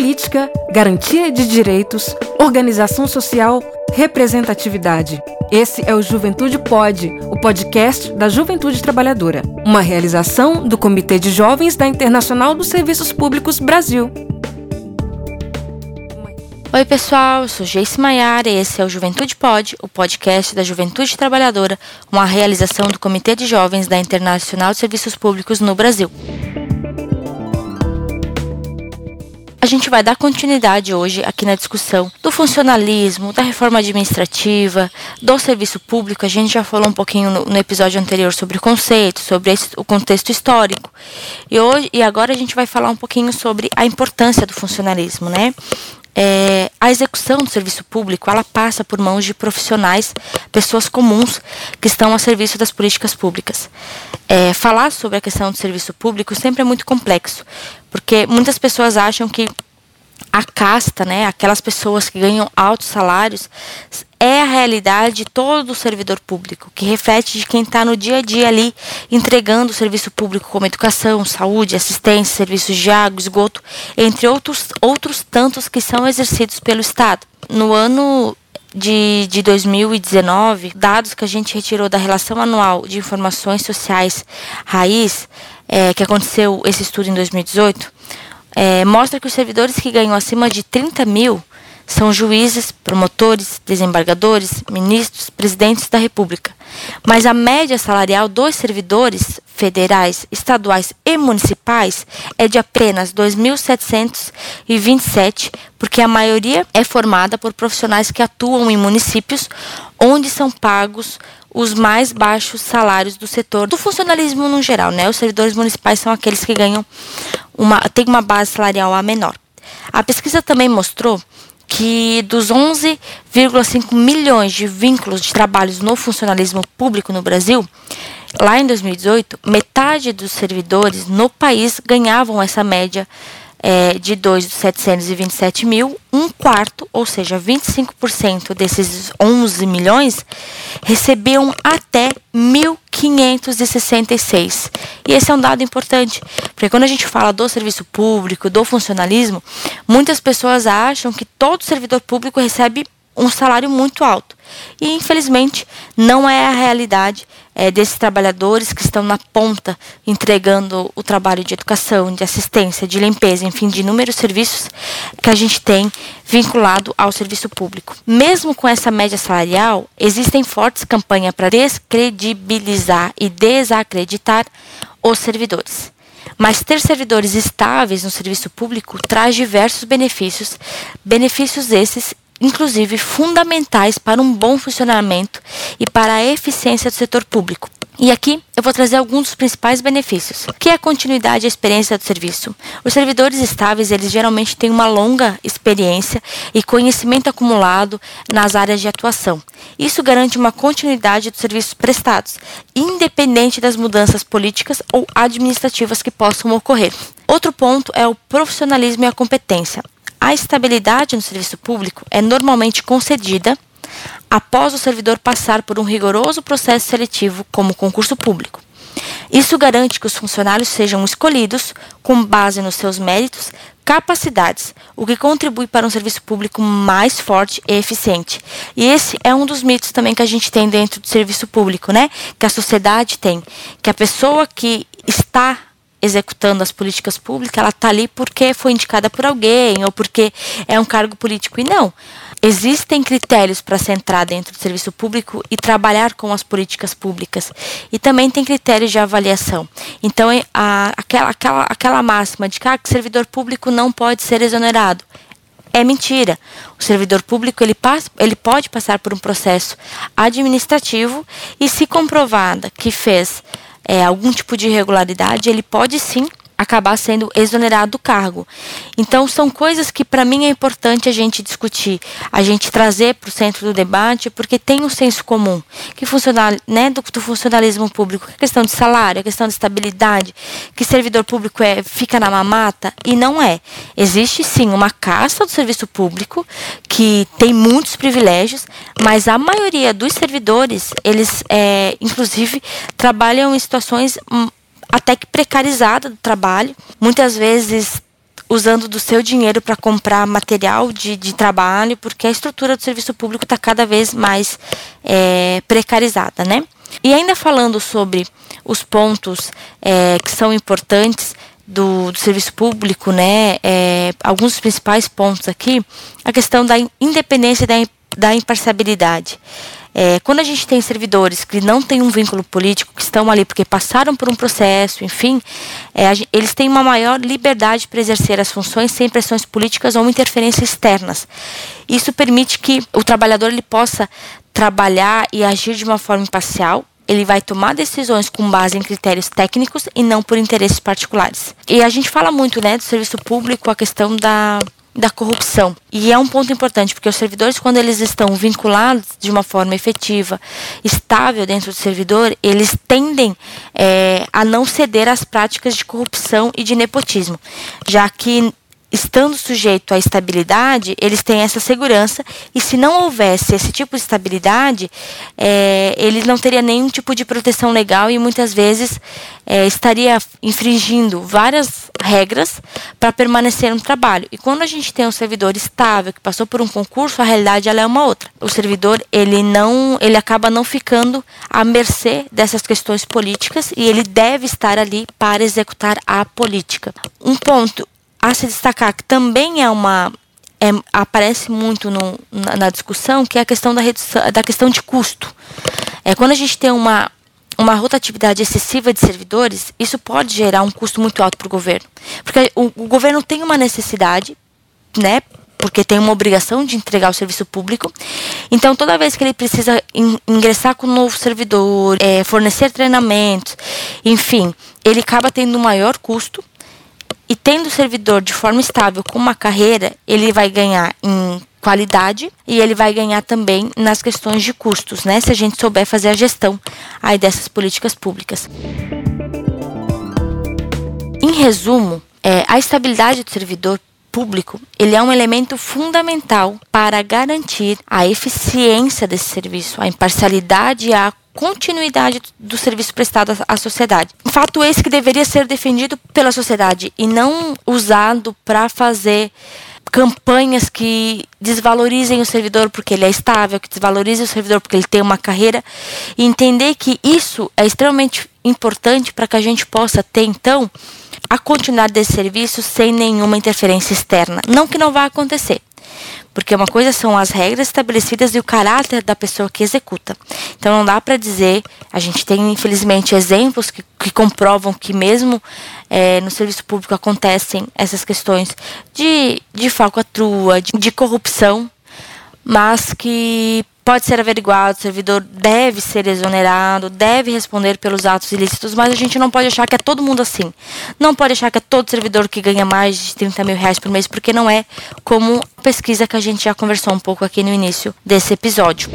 política, garantia de direitos, organização social, representatividade. Esse é o Juventude Pode, o podcast da Juventude Trabalhadora, uma realização do Comitê de Jovens da Internacional dos Serviços Públicos Brasil. Oi, pessoal, eu sou Jace Maiara e esse é o Juventude Pod, o podcast da Juventude Trabalhadora, uma realização do Comitê de Jovens da Internacional de Serviços Públicos no Brasil. A gente vai dar continuidade hoje aqui na discussão do funcionalismo, da reforma administrativa, do serviço público. A gente já falou um pouquinho no, no episódio anterior sobre o conceito, sobre esse, o contexto histórico. E, hoje, e agora a gente vai falar um pouquinho sobre a importância do funcionalismo, né? É, a execução do serviço público ela passa por mãos de profissionais, pessoas comuns que estão a serviço das políticas públicas. É, falar sobre a questão do serviço público sempre é muito complexo, porque muitas pessoas acham que a casta, né, aquelas pessoas que ganham altos salários, é a realidade de todo o servidor público, que reflete de quem está no dia a dia ali entregando o serviço público como educação, saúde, assistência, serviços de água, esgoto, entre outros, outros tantos que são exercidos pelo Estado. No ano de, de 2019, dados que a gente retirou da relação anual de informações sociais raiz, é, que aconteceu esse estudo em 2018, é, mostra que os servidores que ganham acima de 30 mil são juízes, promotores, desembargadores, ministros, presidentes da República. Mas a média salarial dos servidores federais, estaduais e municipais é de apenas 2.727, porque a maioria é formada por profissionais que atuam em municípios onde são pagos os mais baixos salários do setor do funcionalismo no geral, né? Os servidores municipais são aqueles que ganham uma têm uma base salarial a menor. A pesquisa também mostrou que dos 11,5 milhões de vínculos de trabalhos no funcionalismo público no Brasil, lá em 2018, metade dos servidores no país ganhavam essa média é, de 2,727 mil, um quarto, ou seja, 25% desses 11 milhões, recebiam até 1.566. E esse é um dado importante, porque quando a gente fala do serviço público, do funcionalismo, muitas pessoas acham que todo servidor público recebe um salário muito alto. E infelizmente não é a realidade é, desses trabalhadores que estão na ponta entregando o trabalho de educação, de assistência, de limpeza, enfim, de inúmeros serviços que a gente tem vinculado ao serviço público. Mesmo com essa média salarial, existem fortes campanhas para descredibilizar e desacreditar os servidores. Mas ter servidores estáveis no serviço público traz diversos benefícios, benefícios esses inclusive fundamentais para um bom funcionamento e para a eficiência do setor público. E aqui eu vou trazer alguns dos principais benefícios, que é a continuidade e a experiência do serviço. Os servidores estáveis, eles geralmente têm uma longa experiência e conhecimento acumulado nas áreas de atuação. Isso garante uma continuidade dos serviços prestados, independente das mudanças políticas ou administrativas que possam ocorrer. Outro ponto é o profissionalismo e a competência. A estabilidade no serviço público é normalmente concedida após o servidor passar por um rigoroso processo seletivo, como concurso público. Isso garante que os funcionários sejam escolhidos com base nos seus méritos, capacidades, o que contribui para um serviço público mais forte e eficiente. E esse é um dos mitos também que a gente tem dentro do serviço público, né? Que a sociedade tem, que a pessoa que está executando as políticas públicas, ela está ali porque foi indicada por alguém ou porque é um cargo político. E não. Existem critérios para se entrar dentro do serviço público e trabalhar com as políticas públicas. E também tem critérios de avaliação. Então, é, a, aquela, aquela, aquela máxima de que ah, servidor público não pode ser exonerado é mentira. O servidor público ele, passa, ele pode passar por um processo administrativo e, se comprovada que fez é, algum tipo de irregularidade, ele pode sim acabar sendo exonerado do cargo. Então, são coisas que para mim é importante a gente discutir, a gente trazer para o centro do debate, porque tem um senso comum que funciona, né, do, do, funcionalismo público, a questão de salário, a questão de estabilidade, que servidor público é fica na mamata e não é. Existe sim uma casta do serviço público que tem muitos privilégios, mas a maioria dos servidores, eles, é, inclusive, trabalham em situações até que precarizada do trabalho, muitas vezes usando do seu dinheiro para comprar material de, de trabalho, porque a estrutura do serviço público está cada vez mais é, precarizada, né? E ainda falando sobre os pontos é, que são importantes do, do, serviço público, né? É, alguns dos principais pontos aqui, a questão da independência e da, da imparcialidade. É, quando a gente tem servidores que não têm um vínculo político, que estão ali porque passaram por um processo, enfim, é, eles têm uma maior liberdade para exercer as funções sem pressões políticas ou interferências externas. Isso permite que o trabalhador ele possa trabalhar e agir de uma forma imparcial, ele vai tomar decisões com base em critérios técnicos e não por interesses particulares. E a gente fala muito, né, do serviço público, a questão da da corrupção. E é um ponto importante, porque os servidores, quando eles estão vinculados de uma forma efetiva, estável dentro do servidor, eles tendem é, a não ceder às práticas de corrupção e de nepotismo, já que estando sujeito à estabilidade, eles têm essa segurança, e se não houvesse esse tipo de estabilidade, é, eles não teriam nenhum tipo de proteção legal e muitas vezes é, estaria infringindo várias regras para permanecer no trabalho. E quando a gente tem um servidor estável que passou por um concurso, a realidade ela é uma outra. O servidor ele não, ele acaba não ficando à mercê dessas questões políticas e ele deve estar ali para executar a política. Um ponto a se destacar que também é uma é, aparece muito no, na, na, discussão que é a questão da redução, da questão de custo. É quando a gente tem uma uma rotatividade excessiva de servidores, isso pode gerar um custo muito alto para o governo, porque o, o governo tem uma necessidade, né? porque tem uma obrigação de entregar o serviço público. Então, toda vez que ele precisa in, ingressar com um novo servidor, é, fornecer treinamentos, enfim, ele acaba tendo um maior custo e tendo o servidor de forma estável com uma carreira, ele vai ganhar em qualidade e ele vai ganhar também nas questões de custos, né? Se a gente souber fazer a gestão aí dessas políticas públicas. Em resumo, é, a estabilidade do servidor público, ele é um elemento fundamental para garantir a eficiência desse serviço, a imparcialidade e a continuidade do serviço prestado à sociedade. Fato esse que deveria ser defendido pela sociedade e não usado para fazer campanhas que desvalorizem o servidor porque ele é estável, que desvalorizem o servidor porque ele tem uma carreira e entender que isso é extremamente importante para que a gente possa ter então a continuar desse serviço sem nenhuma interferência externa. Não que não vá acontecer, porque uma coisa são as regras estabelecidas e o caráter da pessoa que executa. Então não dá para dizer, a gente tem infelizmente exemplos que, que comprovam que mesmo é, no serviço público acontecem essas questões de, de falcatrua, de, de corrupção, mas que pode ser averiguado, o servidor deve ser exonerado, deve responder pelos atos ilícitos, mas a gente não pode achar que é todo mundo assim. Não pode achar que é todo servidor que ganha mais de 30 mil reais por mês, porque não é como pesquisa que a gente já conversou um pouco aqui no início desse episódio.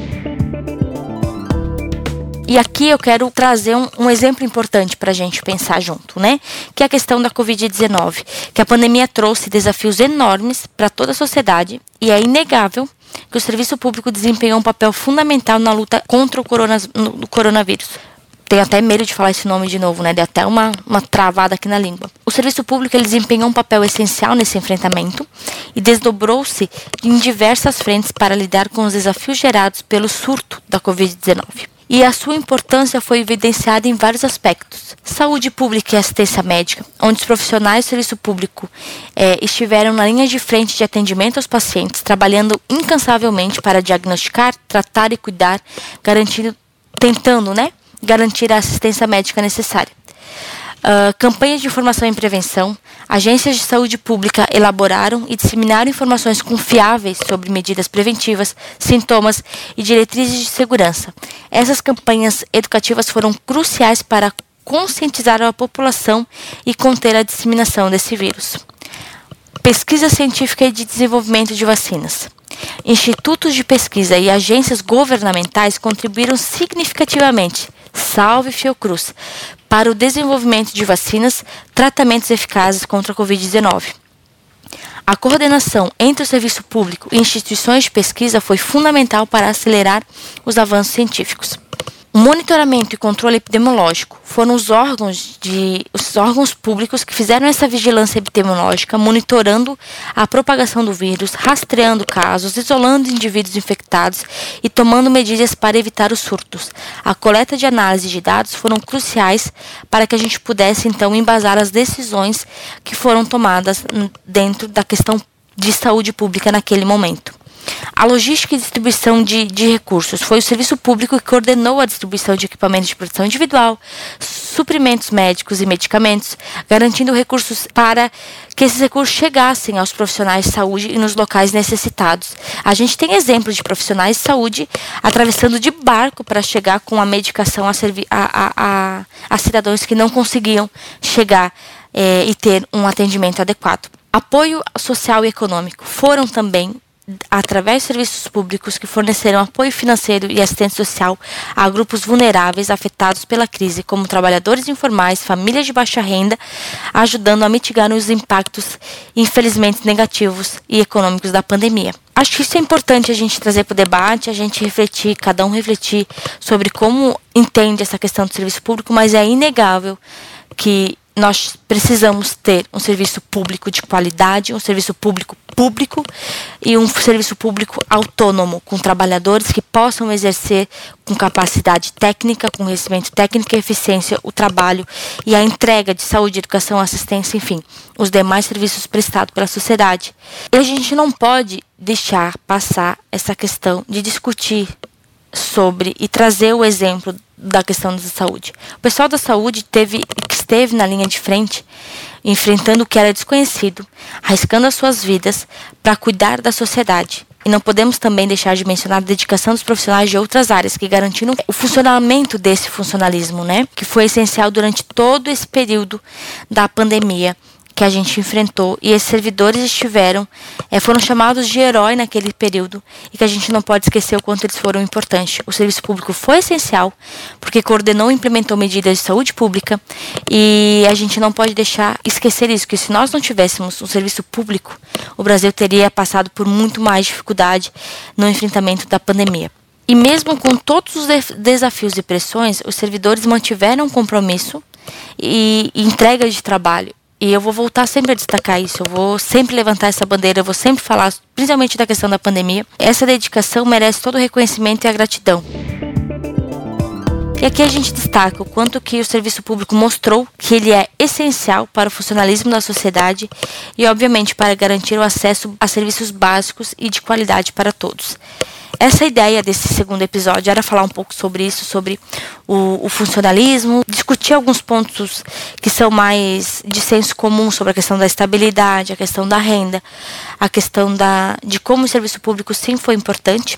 E aqui eu quero trazer um, um exemplo importante para a gente pensar junto, né? Que é a questão da Covid-19, que a pandemia trouxe desafios enormes para toda a sociedade e é inegável que o serviço público desempenhou um papel fundamental na luta contra o, no, coronavírus. Tenho até medo de falar esse nome de novo, né? Deu até uma, uma travada aqui na língua. O serviço público ele desempenhou um papel essencial nesse enfrentamento e desdobrou-se em diversas frentes para lidar com os desafios gerados pelo surto da Covid-19 e a sua importância foi evidenciada em vários aspectos. Saúde pública e assistência médica, onde os profissionais do serviço público eh, estiveram na linha de frente de atendimento aos pacientes, trabalhando incansavelmente para diagnosticar, tratar e cuidar, garantindo, tentando, né, garantir a assistência médica necessária. Uh, campanhas de informação e prevenção, agências de saúde pública elaboraram e disseminaram informações confiáveis sobre medidas preventivas, sintomas e diretrizes de segurança. Essas campanhas educativas foram cruciais para conscientizar a população e conter a disseminação desse vírus. Pesquisa científica e de desenvolvimento de vacinas. Institutos de pesquisa e agências governamentais contribuíram significativamente, salve Fiocruz, para o desenvolvimento de vacinas, tratamentos eficazes contra a Covid-19. A coordenação entre o serviço público e instituições de pesquisa foi fundamental para acelerar os avanços científicos. Monitoramento e controle epidemiológico foram os órgãos de os órgãos públicos que fizeram essa vigilância epidemiológica, monitorando a propagação do vírus, rastreando casos, isolando indivíduos infectados e tomando medidas para evitar os surtos. A coleta de análise de dados foram cruciais para que a gente pudesse então embasar as decisões que foram tomadas dentro da questão de saúde pública naquele momento. A logística e distribuição de, de recursos foi o serviço público que coordenou a distribuição de equipamentos de proteção individual, suprimentos médicos e medicamentos, garantindo recursos para que esses recursos chegassem aos profissionais de saúde e nos locais necessitados. A gente tem exemplos de profissionais de saúde atravessando de barco para chegar com a medicação a, a, a, a cidadãos que não conseguiam chegar é, e ter um atendimento adequado. Apoio social e econômico foram também através de serviços públicos que forneceram apoio financeiro e assistência social a grupos vulneráveis afetados pela crise, como trabalhadores informais, famílias de baixa renda, ajudando a mitigar os impactos, infelizmente, negativos e econômicos da pandemia. Acho que isso é importante a gente trazer para o debate, a gente refletir, cada um refletir sobre como entende essa questão do serviço público, mas é inegável que nós precisamos ter um serviço público de qualidade, um serviço público público e um serviço público autônomo, com trabalhadores que possam exercer com capacidade técnica, com conhecimento técnico e eficiência o trabalho e a entrega de saúde, educação, assistência, enfim, os demais serviços prestados pela sociedade. E a gente não pode deixar passar essa questão de discutir sobre e trazer o exemplo da questão da saúde. O pessoal da saúde teve, esteve na linha de frente, enfrentando o que era desconhecido, arriscando as suas vidas para cuidar da sociedade. E não podemos também deixar de mencionar a dedicação dos profissionais de outras áreas que garantiram o funcionamento desse funcionalismo, né? Que foi essencial durante todo esse período da pandemia que a gente enfrentou e esses servidores estiveram, é, foram chamados de herói naquele período e que a gente não pode esquecer o quanto eles foram importantes. O serviço público foi essencial porque coordenou e implementou medidas de saúde pública e a gente não pode deixar esquecer isso, que se nós não tivéssemos um serviço público, o Brasil teria passado por muito mais dificuldade no enfrentamento da pandemia. E mesmo com todos os desafios e pressões, os servidores mantiveram um compromisso e entrega de trabalho e eu vou voltar sempre a destacar isso, eu vou sempre levantar essa bandeira, eu vou sempre falar, principalmente da questão da pandemia. Essa dedicação merece todo o reconhecimento e a gratidão. E aqui a gente destaca o quanto que o serviço público mostrou que ele é essencial para o funcionalismo da sociedade e, obviamente, para garantir o acesso a serviços básicos e de qualidade para todos. Essa ideia desse segundo episódio era falar um pouco sobre isso, sobre o, o, funcionalismo, discutir alguns pontos que são mais de senso comum sobre a questão da estabilidade, a questão da renda, a questão da, de como o serviço público sim foi importante.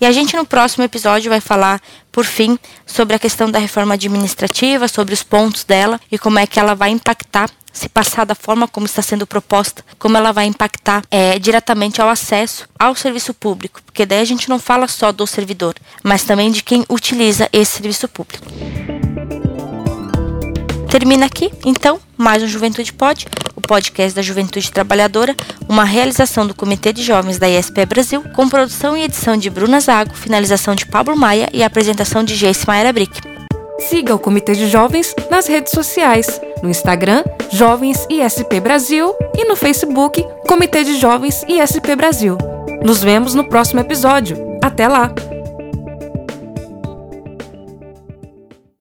E a gente no próximo episódio vai falar, por fim, sobre a questão da reforma administrativa, sobre os pontos dela e como é que ela vai impactar se passar da forma como está sendo proposta, como ela vai impactar é, diretamente ao acesso ao serviço público, porque daí a gente não fala só do servidor, mas também de quem utiliza esse serviço público. Termina aqui, então, mais um Juventude Pod, o podcast da Juventude Trabalhadora, uma realização do Comitê de Jovens da ISP Brasil, com produção e edição de Bruna Zago, finalização de Pablo Maia e apresentação de Jace Maera Brick. Siga o Comitê de Jovens nas redes sociais, no Instagram, Jovens ISP Brasil e no Facebook, Comitê de Jovens ISP Brasil. Nos vemos no próximo episódio. Até lá!